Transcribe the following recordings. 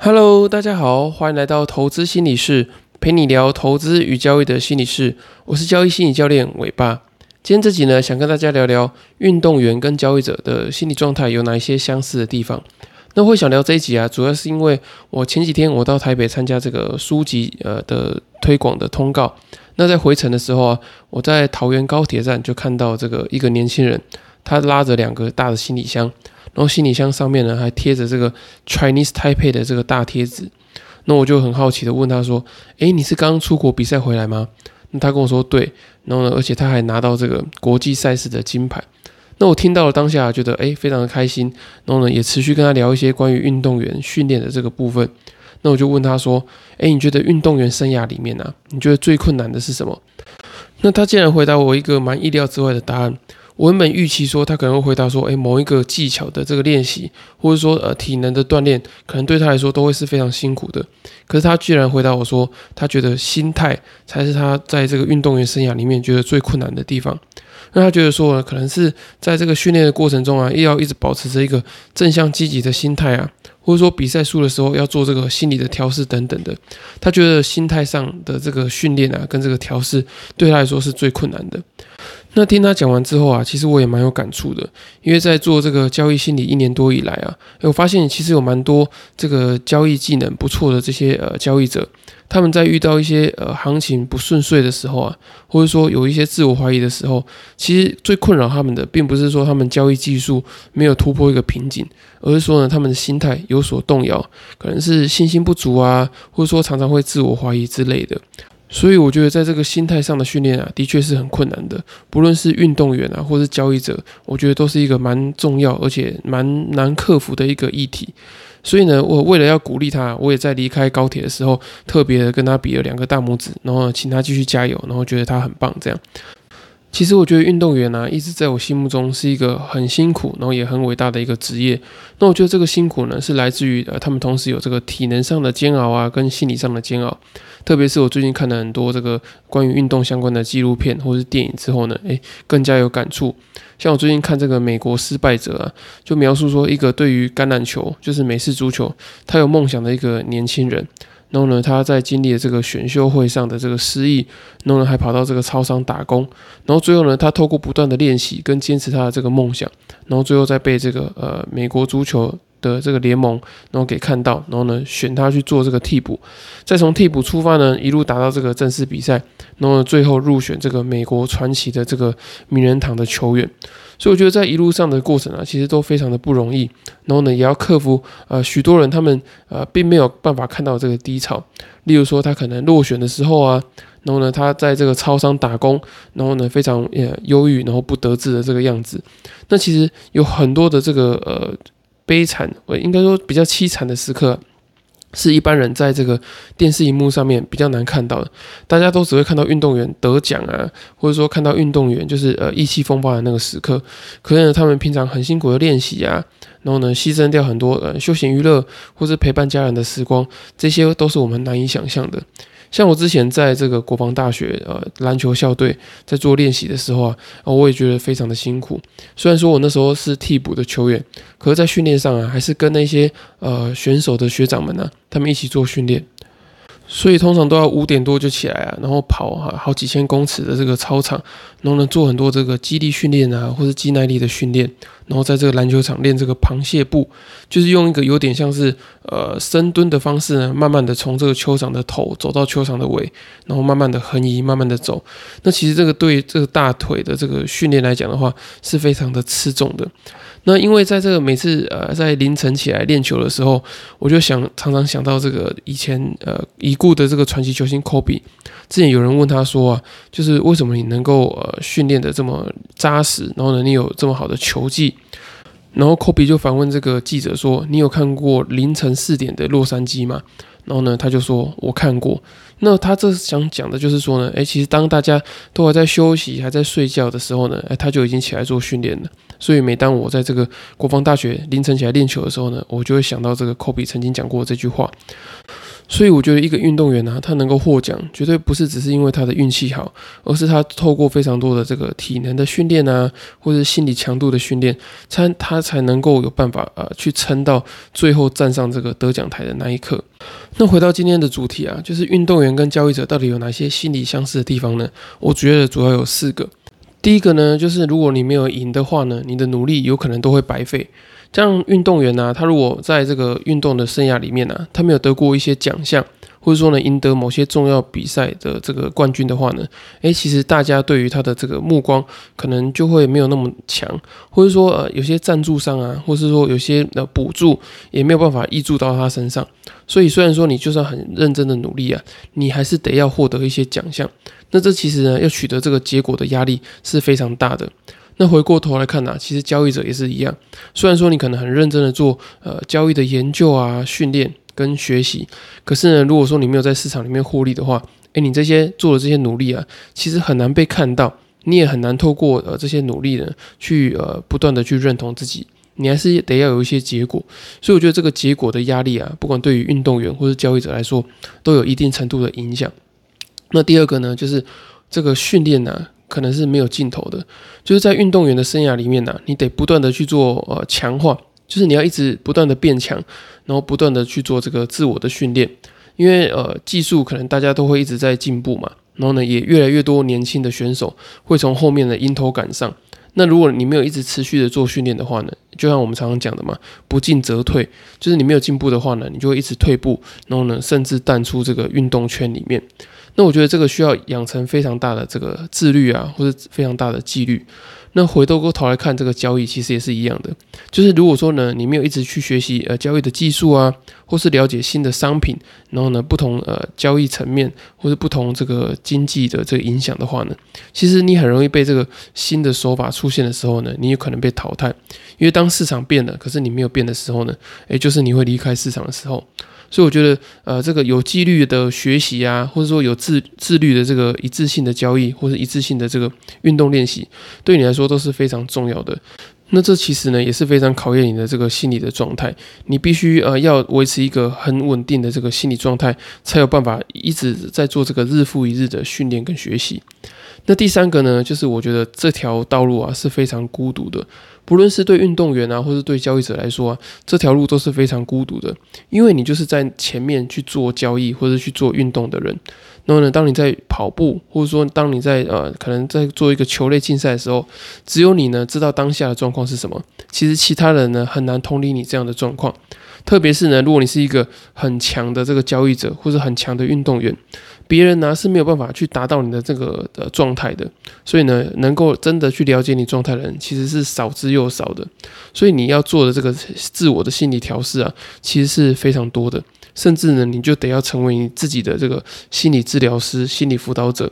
Hello，大家好，欢迎来到投资心理室，陪你聊投资与交易的心理室。我是交易心理教练伟爸。今天这集呢，想跟大家聊聊运动员跟交易者的心理状态有哪一些相似的地方。那会想聊这一集啊，主要是因为我前几天我到台北参加这个书籍呃的推广的通告。那在回程的时候啊，我在桃园高铁站就看到这个一个年轻人，他拉着两个大的行李箱。然后行李箱上面呢还贴着这个 Chinese Taipei 的这个大贴纸，那我就很好奇的问他说：“诶，你是刚刚出国比赛回来吗？”那他跟我说：“对。”然后呢，而且他还拿到这个国际赛事的金牌。那我听到了当下觉得诶非常的开心，然后呢也持续跟他聊一些关于运动员训练的这个部分。那我就问他说：“诶，你觉得运动员生涯里面呢，你觉得最困难的是什么？”那他竟然回答我一个蛮意料之外的答案。我原本预期说他可能会回答说，诶，某一个技巧的这个练习，或者说呃体能的锻炼，可能对他来说都会是非常辛苦的。可是他居然回答我说，他觉得心态才是他在这个运动员生涯里面觉得最困难的地方。那他觉得说，可能是在这个训练的过程中啊，又要一直保持着一个正向积极的心态啊，或者说比赛输的时候要做这个心理的调试等等的。他觉得心态上的这个训练啊，跟这个调试对他来说是最困难的。那听他讲完之后啊，其实我也蛮有感触的，因为在做这个交易心理一年多以来啊，我发现其实有蛮多这个交易技能不错的这些呃交易者，他们在遇到一些呃行情不顺遂的时候啊，或者说有一些自我怀疑的时候，其实最困扰他们的，并不是说他们交易技术没有突破一个瓶颈，而是说呢，他们的心态有所动摇，可能是信心不足啊，或者说常常会自我怀疑之类的。所以我觉得，在这个心态上的训练啊，的确是很困难的。不论是运动员啊，或是交易者，我觉得都是一个蛮重要而且蛮难克服的一个议题。所以呢，我为了要鼓励他，我也在离开高铁的时候，特别的跟他比了两个大拇指，然后请他继续加油，然后觉得他很棒。这样，其实我觉得运动员呢，一直在我心目中是一个很辛苦，然后也很伟大的一个职业。那我觉得这个辛苦呢，是来自于呃，他们同时有这个体能上的煎熬啊，跟心理上的煎熬。特别是我最近看了很多这个关于运动相关的纪录片或是电影之后呢，诶，更加有感触。像我最近看这个美国失败者啊，就描述说一个对于橄榄球，就是美式足球，他有梦想的一个年轻人，然后呢，他在经历了这个选秀会上的这个失意，然后呢，还跑到这个超商打工，然后最后呢，他透过不断的练习跟坚持他的这个梦想，然后最后再被这个呃美国足球。的这个联盟，然后给看到，然后呢选他去做这个替补，再从替补出发呢，一路打到这个正式比赛，然后最后入选这个美国传奇的这个名人堂的球员。所以我觉得在一路上的过程啊，其实都非常的不容易。然后呢，也要克服呃许多人他们呃并没有办法看到这个低潮，例如说他可能落选的时候啊，然后呢他在这个超商打工，然后呢非常呃忧郁，然后不得志的这个样子。那其实有很多的这个呃。悲惨，我应该说比较凄惨的时刻，是一般人在这个电视荧幕上面比较难看到的。大家都只会看到运动员得奖啊，或者说看到运动员就是呃意气风发的那个时刻。可能他们平常很辛苦的练习啊，然后呢牺牲掉很多呃休闲娱乐或是陪伴家人的时光，这些都是我们难以想象的。像我之前在这个国防大学呃篮球校队在做练习的时候啊，我也觉得非常的辛苦。虽然说我那时候是替补的球员，可是，在训练上啊，还是跟那些呃选手的学长们呢，他们一起做训练。所以通常都要五点多就起来啊，然后跑哈好几千公尺的这个操场，然后呢做很多这个肌力训练啊，或者肌耐力的训练，然后在这个篮球场练这个螃蟹步，就是用一个有点像是呃深蹲的方式呢，慢慢的从这个球场的头走到球场的尾，然后慢慢的横移，慢慢的走。那其实这个对这个大腿的这个训练来讲的话，是非常的吃重的。那因为在这个每次呃在凌晨起来练球的时候，我就想常常想到这个以前呃已故的这个传奇球星科比。之前有人问他说啊，就是为什么你能够呃训练的这么扎实，然后呢你有这么好的球技？然后科比就反问这个记者说：“你有看过凌晨四点的洛杉矶吗？”然后呢他就说：“我看过。”那他这想讲的就是说呢，诶，其实当大家都还在休息、还在睡觉的时候呢，诶，他就已经起来做训练了。所以每当我在这个国防大学凌晨起来练球的时候呢，我就会想到这个科比曾经讲过这句话。所以我觉得一个运动员呢，他能够获奖，绝对不是只是因为他的运气好，而是他透过非常多的这个体能的训练啊，或者心理强度的训练，才他才能够有办法呃去撑到最后站上这个得奖台的那一刻。那回到今天的主题啊，就是运动员跟交易者到底有哪些心理相似的地方呢？我觉得主要有四个。第一个呢，就是如果你没有赢的话呢，你的努力有可能都会白费。像运动员呢，他如果在这个运动的生涯里面呢，他没有得过一些奖项，或者说呢赢得某些重要比赛的这个冠军的话呢，诶，其实大家对于他的这个目光可能就会没有那么强，或者说呃有些赞助商啊，或是说有些呃补助也没有办法挹注到他身上。所以虽然说你就算很认真的努力啊，你还是得要获得一些奖项。那这其实呢，要取得这个结果的压力是非常大的。那回过头来看呢，其实交易者也是一样。虽然说你可能很认真的做呃交易的研究啊、训练跟学习，可是呢，如果说你没有在市场里面获利的话，诶，你这些做的这些努力啊，其实很难被看到，你也很难透过呃这些努力呢，去呃不断的去认同自己，你还是得要有一些结果。所以我觉得这个结果的压力啊，不管对于运动员或者交易者来说，都有一定程度的影响。那第二个呢，就是这个训练呢。可能是没有尽头的，就是在运动员的生涯里面呢，你得不断的去做呃强化，就是你要一直不断的变强，然后不断的去做这个自我的训练，因为呃技术可能大家都会一直在进步嘛，然后呢也越来越多年轻的选手会从后面的迎头赶上，那如果你没有一直持续的做训练的话呢，就像我们常常讲的嘛，不进则退，就是你没有进步的话呢，你就会一直退步，然后呢甚至淡出这个运动圈里面。那我觉得这个需要养成非常大的这个自律啊，或者非常大的纪律。那回过头来看这个交易，其实也是一样的。就是如果说呢，你没有一直去学习呃交易的技术啊，或是了解新的商品，然后呢不同呃交易层面或者不同这个经济的这个影响的话呢，其实你很容易被这个新的手法出现的时候呢，你有可能被淘汰。因为当市场变了，可是你没有变的时候呢，诶，就是你会离开市场的时候。所以我觉得，呃，这个有纪律的学习啊，或者说有自自律的这个一致性的交易，或者一致性的这个运动练习，对你来说都是非常重要的。那这其实呢也是非常考验你的这个心理的状态，你必须呃要维持一个很稳定的这个心理状态，才有办法一直在做这个日复一日的训练跟学习。那第三个呢，就是我觉得这条道路啊是非常孤独的。不论是对运动员啊，或是对交易者来说啊，这条路都是非常孤独的，因为你就是在前面去做交易或者去做运动的人。然后呢，当你在跑步，或者说当你在呃可能在做一个球类竞赛的时候，只有你呢知道当下的状况是什么。其实其他人呢很难同理你这样的状况，特别是呢，如果你是一个很强的这个交易者或者很强的运动员。别人呢是没有办法去达到你的这个的状态的，所以呢，能够真的去了解你状态的人其实是少之又少的，所以你要做的这个自我的心理调试啊，其实是非常多的，甚至呢，你就得要成为你自己的这个心理治疗师、心理辅导者。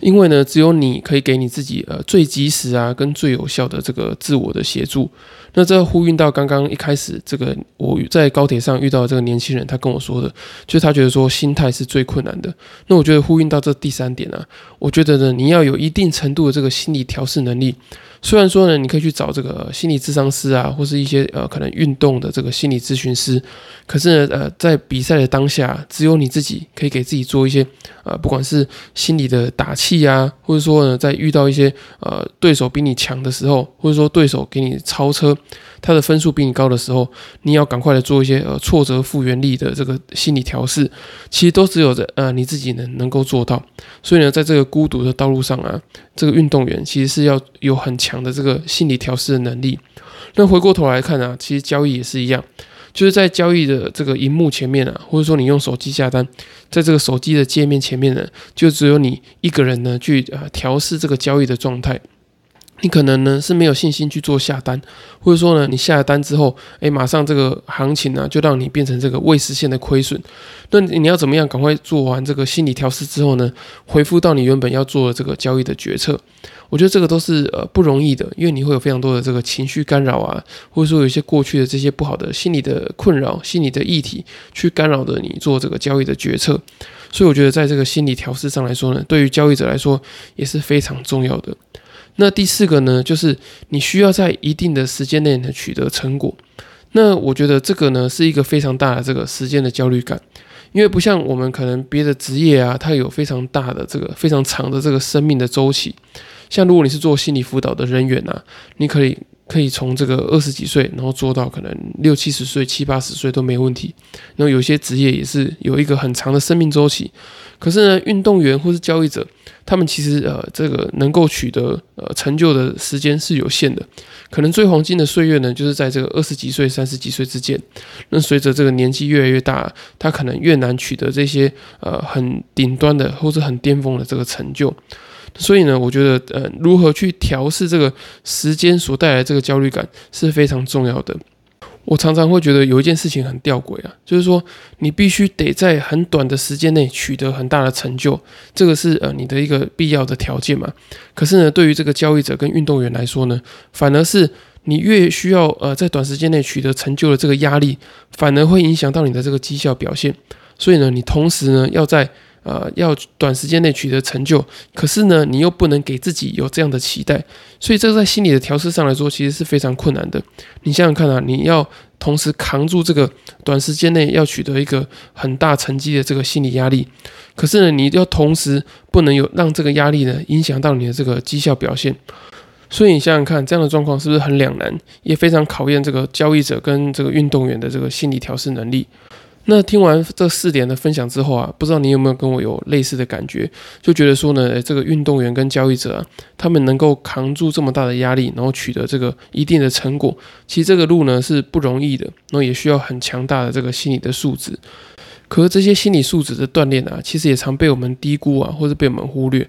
因为呢，只有你可以给你自己呃最及时啊跟最有效的这个自我的协助。那这呼应到刚刚一开始这个我在高铁上遇到这个年轻人，他跟我说的，就是他觉得说心态是最困难的。那我觉得呼应到这第三点啊，我觉得呢，你要有一定程度的这个心理调试能力。虽然说呢，你可以去找这个心理咨商师啊，或是一些呃可能运动的这个心理咨询师，可是呢，呃，在比赛的当下，只有你自己可以给自己做一些呃，不管是心理的打气啊，或者说呢，在遇到一些呃对手比你强的时候，或者说对手给你超车。他的分数比你高的时候，你要赶快的做一些呃挫折复原力的这个心理调试，其实都只有在呃你自己能能够做到。所以呢，在这个孤独的道路上啊，这个运动员其实是要有很强的这个心理调试的能力。那回过头来看啊，其实交易也是一样，就是在交易的这个荧幕前面啊，或者说你用手机下单，在这个手机的界面前面呢，就只有你一个人呢去啊调试这个交易的状态。你可能呢是没有信心去做下单，或者说呢你下了单之后，诶，马上这个行情呢就让你变成这个未实现的亏损。那你要怎么样赶快做完这个心理调试之后呢，回复到你原本要做的这个交易的决策？我觉得这个都是呃不容易的，因为你会有非常多的这个情绪干扰啊，或者说有一些过去的这些不好的心理的困扰、心理的议题去干扰着你做这个交易的决策。所以我觉得在这个心理调试上来说呢，对于交易者来说也是非常重要的。那第四个呢，就是你需要在一定的时间内呢取得成果。那我觉得这个呢是一个非常大的这个时间的焦虑感，因为不像我们可能别的职业啊，它有非常大的这个非常长的这个生命的周期。像如果你是做心理辅导的人员啊，你可以可以从这个二十几岁，然后做到可能六七十岁、七八十岁都没问题。然后有些职业也是有一个很长的生命周期。可是呢，运动员或是交易者，他们其实呃，这个能够取得呃成就的时间是有限的，可能最黄金的岁月呢，就是在这个二十几岁、三十几岁之间。那随着这个年纪越来越大，他可能越难取得这些呃很顶端的或者很巅峰的这个成就。所以呢，我觉得呃，如何去调试这个时间所带来这个焦虑感是非常重要的。我常常会觉得有一件事情很吊诡啊，就是说你必须得在很短的时间内取得很大的成就，这个是呃你的一个必要的条件嘛。可是呢，对于这个交易者跟运动员来说呢，反而是你越需要呃在短时间内取得成就的这个压力，反而会影响到你的这个绩效表现。所以呢，你同时呢要在呃，要短时间内取得成就，可是呢，你又不能给自己有这样的期待，所以这在心理的调试上来说，其实是非常困难的。你想想看啊，你要同时扛住这个短时间内要取得一个很大成绩的这个心理压力，可是呢，你要同时不能有让这个压力呢影响到你的这个绩效表现。所以你想想看，这样的状况是不是很两难，也非常考验这个交易者跟这个运动员的这个心理调试能力。那听完这四点的分享之后啊，不知道你有没有跟我有类似的感觉，就觉得说呢，这个运动员跟交易者啊，他们能够扛住这么大的压力，然后取得这个一定的成果，其实这个路呢是不容易的，然后也需要很强大的这个心理的素质。可是这些心理素质的锻炼啊，其实也常被我们低估啊，或者被我们忽略。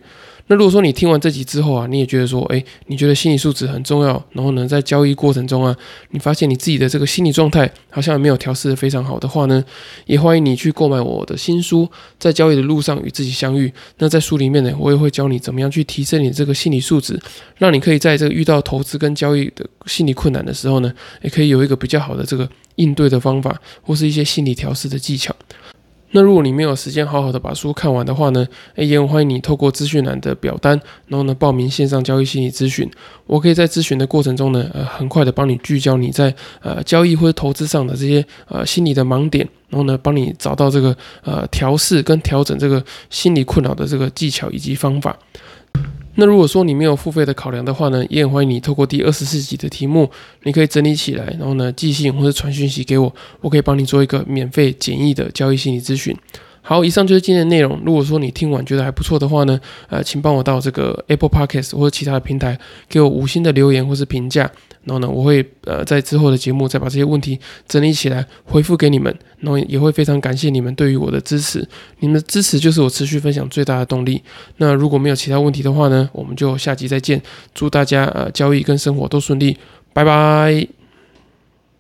那如果说你听完这集之后啊，你也觉得说，哎，你觉得心理素质很重要，然后呢，在交易过程中啊，你发现你自己的这个心理状态好像没有调试的非常好的话呢，也欢迎你去购买我的新书《在交易的路上与自己相遇》。那在书里面呢，我也会教你怎么样去提升你这个心理素质，让你可以在这个遇到投资跟交易的心理困难的时候呢，也可以有一个比较好的这个应对的方法，或是一些心理调试的技巧。那如果你没有时间好好的把书看完的话呢，也很欢迎你透过资讯栏的表单，然后呢报名线上交易心理咨询。我可以在咨询的过程中呢，呃，很快的帮你聚焦你在呃交易或者投资上的这些呃心理的盲点，然后呢帮你找到这个呃调试跟调整这个心理困扰的这个技巧以及方法。那如果说你没有付费的考量的话呢，也很欢迎你透过第二十四集的题目，你可以整理起来，然后呢寄信或者传讯息给我，我可以帮你做一个免费简易的交易心理咨询。好，以上就是今天的内容。如果说你听完觉得还不错的话呢，呃，请帮我到这个 Apple Podcast 或者其他的平台给我五星的留言或是评价。然后呢，我会呃在之后的节目再把这些问题整理起来回复给你们。然后也会非常感谢你们对于我的支持，你们的支持就是我持续分享最大的动力。那如果没有其他问题的话呢，我们就下集再见。祝大家呃交易跟生活都顺利，拜拜。